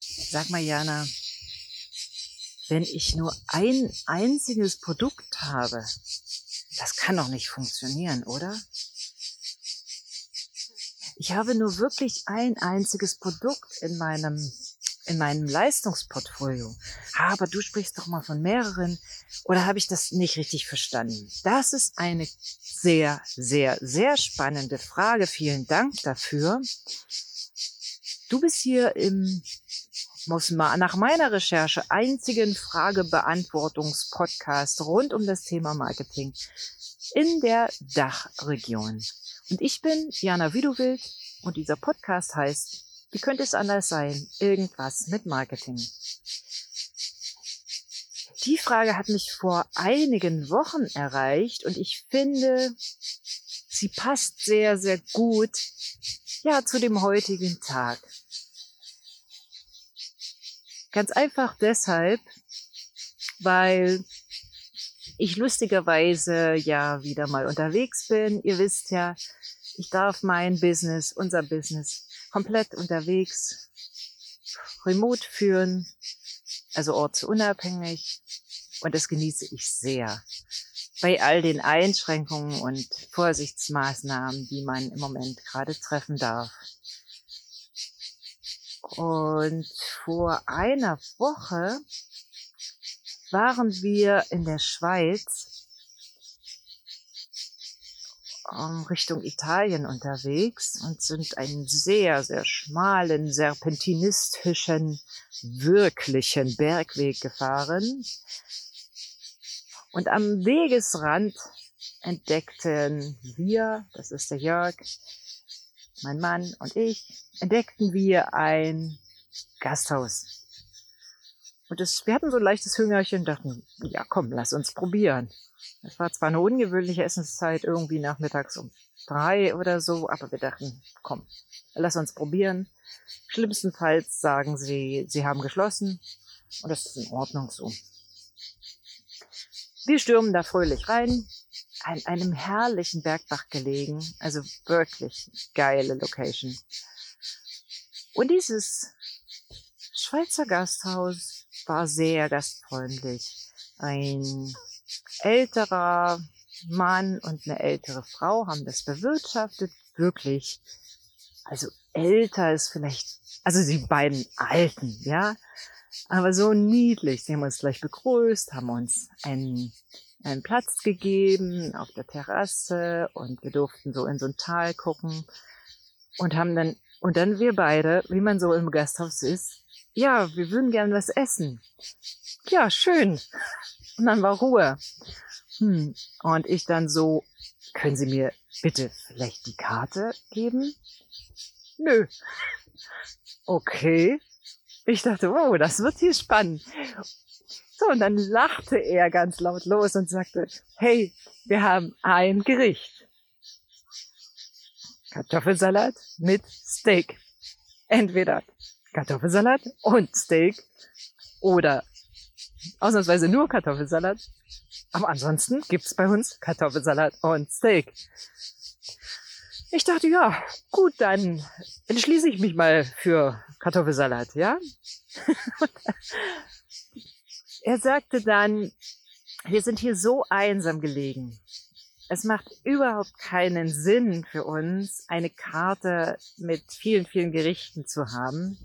Sag mal, Jana, wenn ich nur ein einziges Produkt habe, das kann doch nicht funktionieren, oder? Ich habe nur wirklich ein einziges Produkt in meinem in meinem Leistungsportfolio. Aber du sprichst doch mal von mehreren. Oder habe ich das nicht richtig verstanden? Das ist eine sehr, sehr, sehr spannende Frage. Vielen Dank dafür. Du bist hier im, muss mal nach meiner Recherche, einzigen Fragebeantwortungspodcast rund um das Thema Marketing in der Dachregion. Und ich bin Jana Widowild und dieser Podcast heißt wie könnte es anders sein? Irgendwas mit Marketing. Die Frage hat mich vor einigen Wochen erreicht und ich finde, sie passt sehr, sehr gut, ja, zu dem heutigen Tag. Ganz einfach deshalb, weil ich lustigerweise ja wieder mal unterwegs bin. Ihr wisst ja, ich darf mein Business, unser Business komplett unterwegs, remote führen, also ortsunabhängig. Und das genieße ich sehr. Bei all den Einschränkungen und Vorsichtsmaßnahmen, die man im Moment gerade treffen darf. Und vor einer Woche waren wir in der Schweiz ähm, Richtung Italien unterwegs und sind einen sehr, sehr schmalen, serpentinistischen, wirklichen Bergweg gefahren. Und am Wegesrand entdeckten wir, das ist der Jörg, mein Mann und ich, entdeckten wir ein Gasthaus. Und das, wir hatten so ein leichtes Hüngerchen dachten, ja komm, lass uns probieren. Es war zwar eine ungewöhnliche Essenszeit, irgendwie nachmittags um drei oder so, aber wir dachten, komm, lass uns probieren. Schlimmstenfalls sagen sie, sie haben geschlossen und das ist in Ordnung so. Wir stürmen da fröhlich rein, an einem herrlichen Bergbach gelegen, also wirklich geile Location. Und dieses Schweizer Gasthaus war sehr gastfreundlich. Ein älterer Mann und eine ältere Frau haben das bewirtschaftet. Wirklich. Also älter ist vielleicht, also die beiden Alten, ja. Aber so niedlich. Sie haben uns gleich begrüßt, haben uns einen, einen Platz gegeben auf der Terrasse und wir durften so in so ein Tal gucken und haben dann, und dann wir beide, wie man so im Gasthaus ist, ja, wir würden gern was essen. Ja, schön. Und dann war Ruhe. Hm. Und ich dann so, können Sie mir bitte vielleicht die Karte geben? Nö. Okay. Ich dachte, oh, das wird hier spannend. So, und dann lachte er ganz laut los und sagte, hey, wir haben ein Gericht. Kartoffelsalat mit Steak. Entweder Kartoffelsalat und Steak oder ausnahmsweise nur Kartoffelsalat. Aber ansonsten gibt's bei uns Kartoffelsalat und Steak. Ich dachte, ja, gut, dann entschließe ich mich mal für Kartoffelsalat, ja? er sagte dann, wir sind hier so einsam gelegen. Es macht überhaupt keinen Sinn für uns, eine Karte mit vielen, vielen Gerichten zu haben.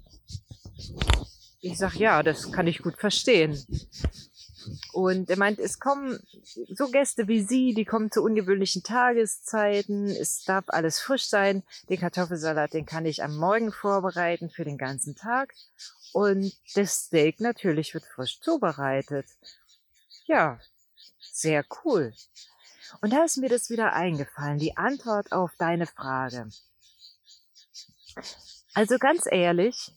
Ich sag, ja, das kann ich gut verstehen. Und er meint, es kommen so Gäste wie Sie, die kommen zu ungewöhnlichen Tageszeiten. Es darf alles frisch sein. Den Kartoffelsalat, den kann ich am Morgen vorbereiten für den ganzen Tag. Und das Steak natürlich wird frisch zubereitet. Ja, sehr cool. Und da ist mir das wieder eingefallen, die Antwort auf deine Frage. Also ganz ehrlich,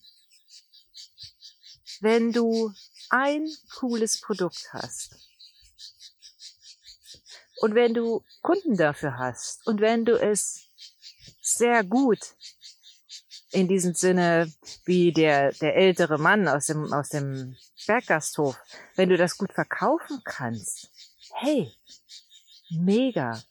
wenn du ein cooles Produkt hast und wenn du Kunden dafür hast und wenn du es sehr gut in diesem Sinne wie der, der ältere Mann aus dem, aus dem Berggasthof, wenn du das gut verkaufen kannst, hey, mega.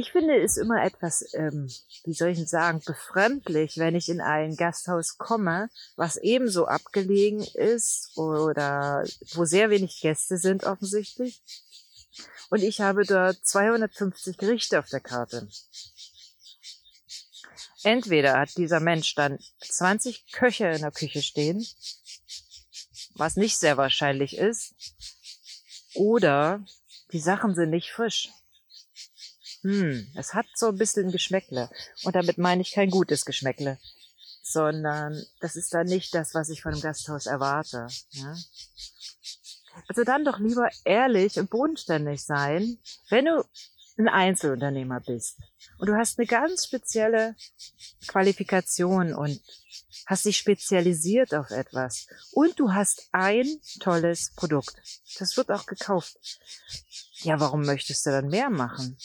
Ich finde es immer etwas, ähm, wie soll ich sagen, befremdlich, wenn ich in ein Gasthaus komme, was ebenso abgelegen ist oder wo sehr wenig Gäste sind offensichtlich. Und ich habe dort 250 Gerichte auf der Karte. Entweder hat dieser Mensch dann 20 Köche in der Küche stehen, was nicht sehr wahrscheinlich ist, oder die Sachen sind nicht frisch. Hm, es hat so ein bisschen Geschmäckle. Und damit meine ich kein gutes Geschmäckle, sondern das ist dann nicht das, was ich von einem Gasthaus erwarte. Ja? Also dann doch lieber ehrlich und bodenständig sein, wenn du ein Einzelunternehmer bist und du hast eine ganz spezielle Qualifikation und hast dich spezialisiert auf etwas und du hast ein tolles Produkt. Das wird auch gekauft. Ja, warum möchtest du dann mehr machen?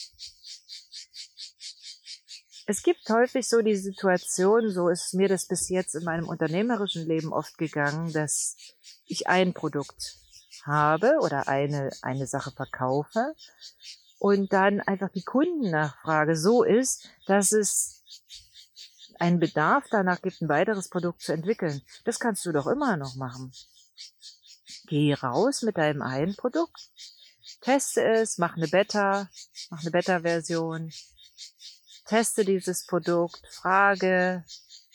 Es gibt häufig so die Situation, so ist mir das bis jetzt in meinem unternehmerischen Leben oft gegangen, dass ich ein Produkt habe oder eine, eine Sache verkaufe und dann einfach die Kundennachfrage so ist, dass es einen Bedarf danach gibt, ein weiteres Produkt zu entwickeln. Das kannst du doch immer noch machen. Geh raus mit deinem einen Produkt, teste es, mach eine Beta, mach eine Beta-Version, Teste dieses Produkt, frage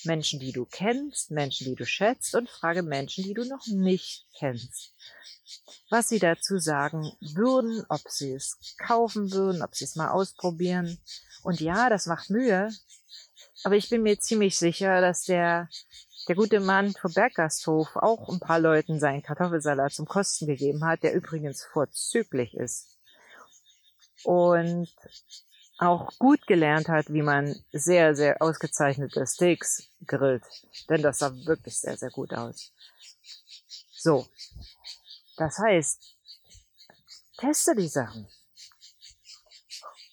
Menschen, die du kennst, Menschen, die du schätzt und frage Menschen, die du noch nicht kennst, was sie dazu sagen würden, ob sie es kaufen würden, ob sie es mal ausprobieren. Und ja, das macht Mühe, aber ich bin mir ziemlich sicher, dass der, der gute Mann vom Berggasthof auch ein paar Leuten seinen Kartoffelsalat zum Kosten gegeben hat, der übrigens vorzüglich ist. Und auch gut gelernt hat, wie man sehr, sehr ausgezeichnete Steaks grillt. Denn das sah wirklich sehr, sehr gut aus. So. Das heißt, teste die Sachen.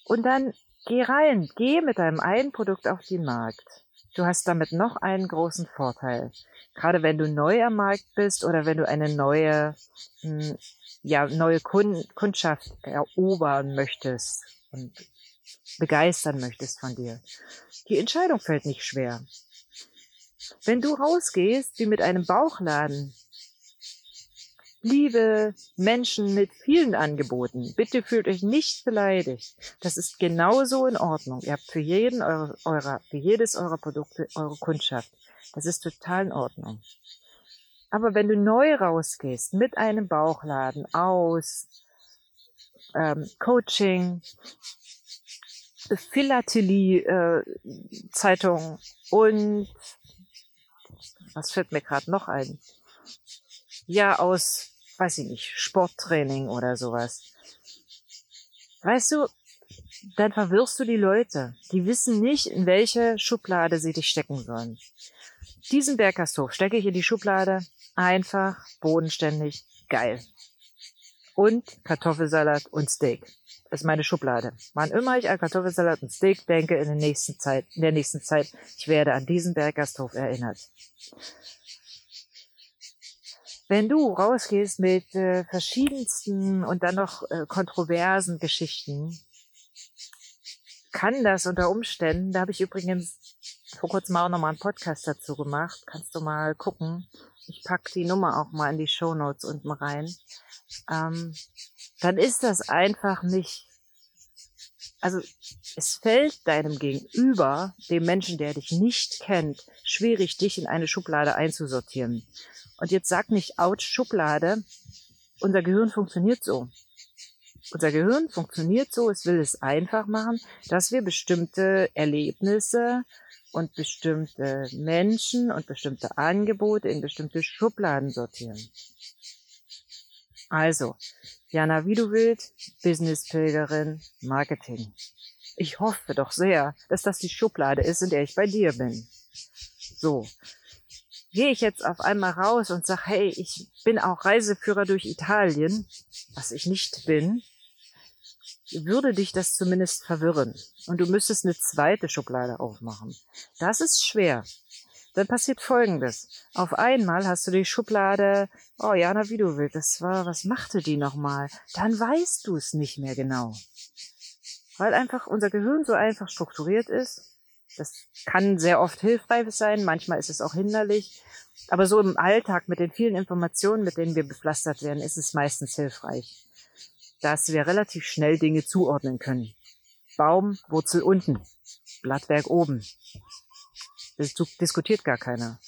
Und dann geh rein, geh mit deinem einen Produkt auf den Markt. Du hast damit noch einen großen Vorteil. Gerade wenn du neu am Markt bist oder wenn du eine neue, hm, ja, neue Kundschaft erobern möchtest und begeistern möchtest von dir. Die Entscheidung fällt nicht schwer. Wenn du rausgehst wie mit einem Bauchladen, liebe Menschen mit vielen Angeboten, bitte fühlt euch nicht beleidigt. Das ist genauso in Ordnung. Ihr habt für jeden eurer, eurer für jedes eurer Produkte eure Kundschaft. Das ist total in Ordnung. Aber wenn du neu rausgehst mit einem Bauchladen aus ähm, Coaching, Philatelie-Zeitung äh, und was fällt mir gerade noch ein? Ja, aus, weiß ich nicht, Sporttraining oder sowas. Weißt du, dann verwirrst du die Leute. Die wissen nicht, in welche Schublade sie dich stecken sollen. Diesen Bergkasthof stecke ich in die Schublade. Einfach, bodenständig, geil. Und Kartoffelsalat und Steak ist meine Schublade. Wann immer ich an Kartoffelsalat und Steak denke in der nächsten Zeit, in der nächsten Zeit, ich werde an diesen Berggasthof erinnert. Wenn du rausgehst mit äh, verschiedensten und dann noch äh, kontroversen Geschichten, kann das unter Umständen, da habe ich übrigens vor kurzem auch nochmal einen Podcast dazu gemacht, kannst du mal gucken. Ich pack die Nummer auch mal in die Show Notes unten rein ähm, dann ist das einfach nicht, also es fällt deinem Gegenüber, dem Menschen, der dich nicht kennt, schwierig, dich in eine Schublade einzusortieren. Und jetzt sag nicht, ouch, Schublade, unser Gehirn funktioniert so. Unser Gehirn funktioniert so, es will es einfach machen, dass wir bestimmte Erlebnisse und bestimmte Menschen und bestimmte Angebote in bestimmte Schubladen sortieren. Also, Jana, willst, Businesspilgerin, Marketing. Ich hoffe doch sehr, dass das die Schublade ist, in der ich bei dir bin. So. Gehe ich jetzt auf einmal raus und sag, hey, ich bin auch Reiseführer durch Italien, was ich nicht bin, würde dich das zumindest verwirren. Und du müsstest eine zweite Schublade aufmachen. Das ist schwer dann passiert Folgendes. Auf einmal hast du die Schublade, oh Jana, wie du willst, das war, was machte die nochmal? Dann weißt du es nicht mehr genau. weil einfach unser Gehirn so einfach strukturiert ist. Das kann sehr oft hilfreich sein, manchmal ist es auch hinderlich. Aber so im Alltag mit den vielen Informationen, mit denen wir bepflastert werden, ist es meistens hilfreich, dass wir relativ schnell Dinge zuordnen können. Baum, Wurzel unten, Blattwerk oben. Das diskutiert gar keiner.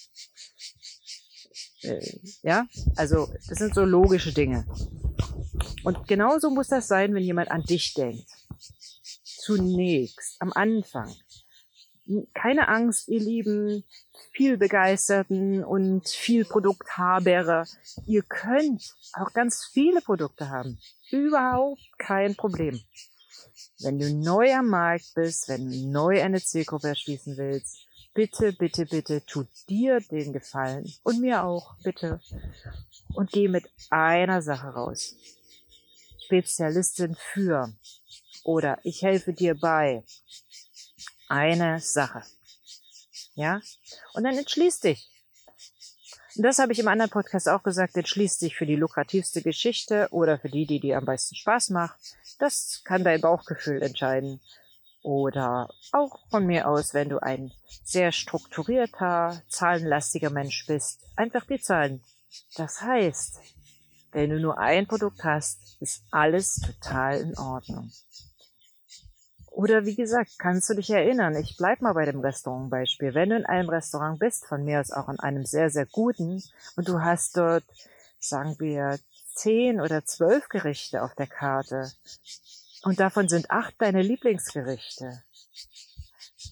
Äh, ja, also das sind so logische Dinge. Und genauso muss das sein, wenn jemand an dich denkt. Zunächst, am Anfang. Keine Angst, ihr lieben, viel Begeisterten und viel Produkthaberer. Ihr könnt auch ganz viele Produkte haben. Überhaupt kein Problem. Wenn du neu am Markt bist, wenn du neu eine Zielgruppe erschließen willst, bitte, bitte, bitte, tu dir den Gefallen und mir auch, bitte. Und geh mit einer Sache raus. Spezialistin für oder ich helfe dir bei eine Sache. Ja? Und dann entschließ dich. Und das habe ich im anderen Podcast auch gesagt, entschließ dich für die lukrativste Geschichte oder für die, die dir am meisten Spaß macht. Das kann dein Bauchgefühl entscheiden. Oder auch von mir aus, wenn du ein sehr strukturierter, zahlenlastiger Mensch bist, einfach die Zahlen. Das heißt, wenn du nur ein Produkt hast, ist alles total in Ordnung. Oder wie gesagt, kannst du dich erinnern, ich bleib mal bei dem Restaurantbeispiel. Wenn du in einem Restaurant bist, von mir aus auch in einem sehr, sehr guten, und du hast dort, sagen wir, zehn oder zwölf Gerichte auf der Karte, und davon sind acht deine Lieblingsgerichte.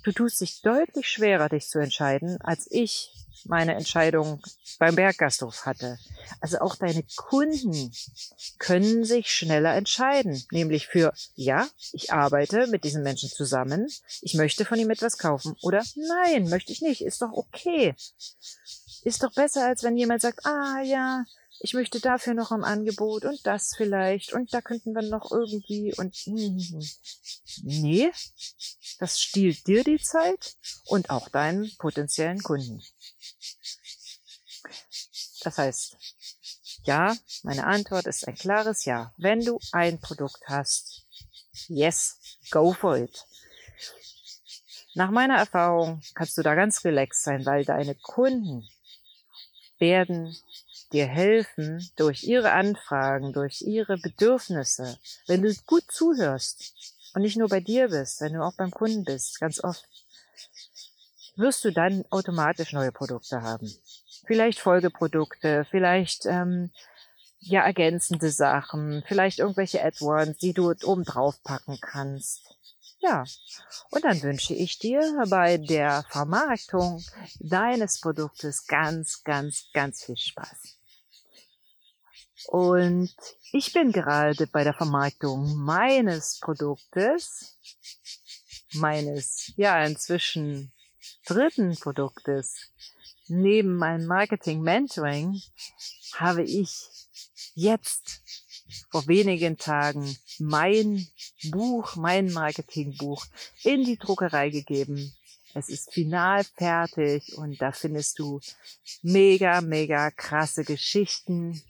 Du tust dich deutlich schwerer, dich zu entscheiden, als ich meine Entscheidung beim Berggasthof hatte. Also auch deine Kunden können sich schneller entscheiden, nämlich für, ja, ich arbeite mit diesen Menschen zusammen, ich möchte von ihm etwas kaufen oder nein, möchte ich nicht, ist doch okay. Ist doch besser, als wenn jemand sagt, ah ja, ich möchte dafür noch ein Angebot und das vielleicht und da könnten wir noch irgendwie und mm, nee, das stiehlt dir die Zeit und auch deinen potenziellen Kunden. Das heißt, ja, meine Antwort ist ein klares Ja. Wenn du ein Produkt hast, yes, go for it. Nach meiner Erfahrung kannst du da ganz relaxed sein, weil deine Kunden werden dir helfen durch ihre Anfragen, durch ihre Bedürfnisse. Wenn du gut zuhörst und nicht nur bei dir bist, wenn du auch beim Kunden bist, ganz oft, wirst du dann automatisch neue Produkte haben. Vielleicht Folgeprodukte, vielleicht ähm, ja ergänzende Sachen, vielleicht irgendwelche Add-ons, die du oben drauf packen kannst. Ja, und dann wünsche ich dir bei der Vermarktung deines Produktes ganz, ganz, ganz viel Spaß. Und ich bin gerade bei der Vermarktung meines Produktes, meines, ja, inzwischen dritten Produktes. Neben meinem Marketing Mentoring habe ich jetzt vor wenigen Tagen mein Buch, mein Marketingbuch in die Druckerei gegeben. Es ist final fertig und da findest du mega, mega krasse Geschichten,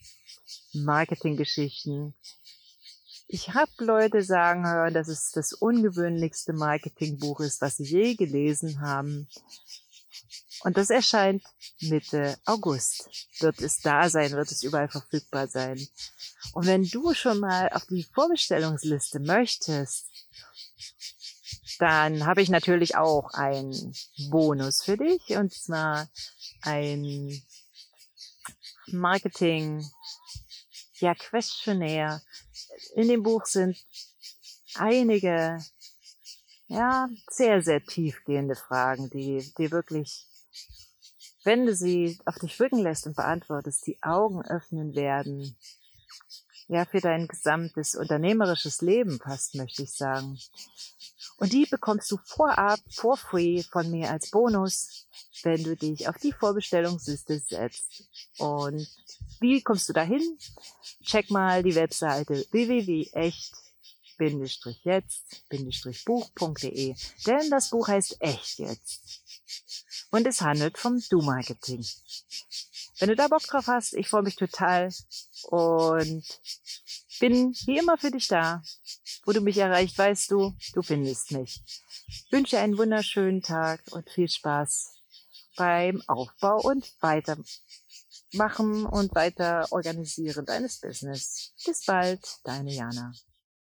Marketinggeschichten. Ich habe Leute sagen hören, dass es das ungewöhnlichste Marketingbuch ist, was sie je gelesen haben. Und das erscheint Mitte August. Wird es da sein, wird es überall verfügbar sein. Und wenn du schon mal auf die Vorbestellungsliste möchtest, dann habe ich natürlich auch einen Bonus für dich und zwar ein Marketing ja, Questionnaire. In dem Buch sind einige, ja, sehr, sehr tiefgehende Fragen, die dir wirklich, wenn du sie auf dich wirken lässt und beantwortest, die Augen öffnen werden. Ja, für dein gesamtes unternehmerisches Leben fast, möchte ich sagen. Und die bekommst du vorab, for free von mir als Bonus, wenn du dich auf die Vorbestellungsliste setzt. Und wie kommst du dahin? Check mal die Webseite www.echt-jetzt-buch.de, denn das Buch heißt Echt jetzt. Und es handelt vom Du-Marketing. Wenn du da Bock drauf hast, ich freue mich total und bin wie immer für dich da. Wo du mich erreicht, weißt du, du findest mich. Ich wünsche einen wunderschönen Tag und viel Spaß beim Aufbau und weiter machen und weiter organisieren deines Business. Bis bald, deine Jana.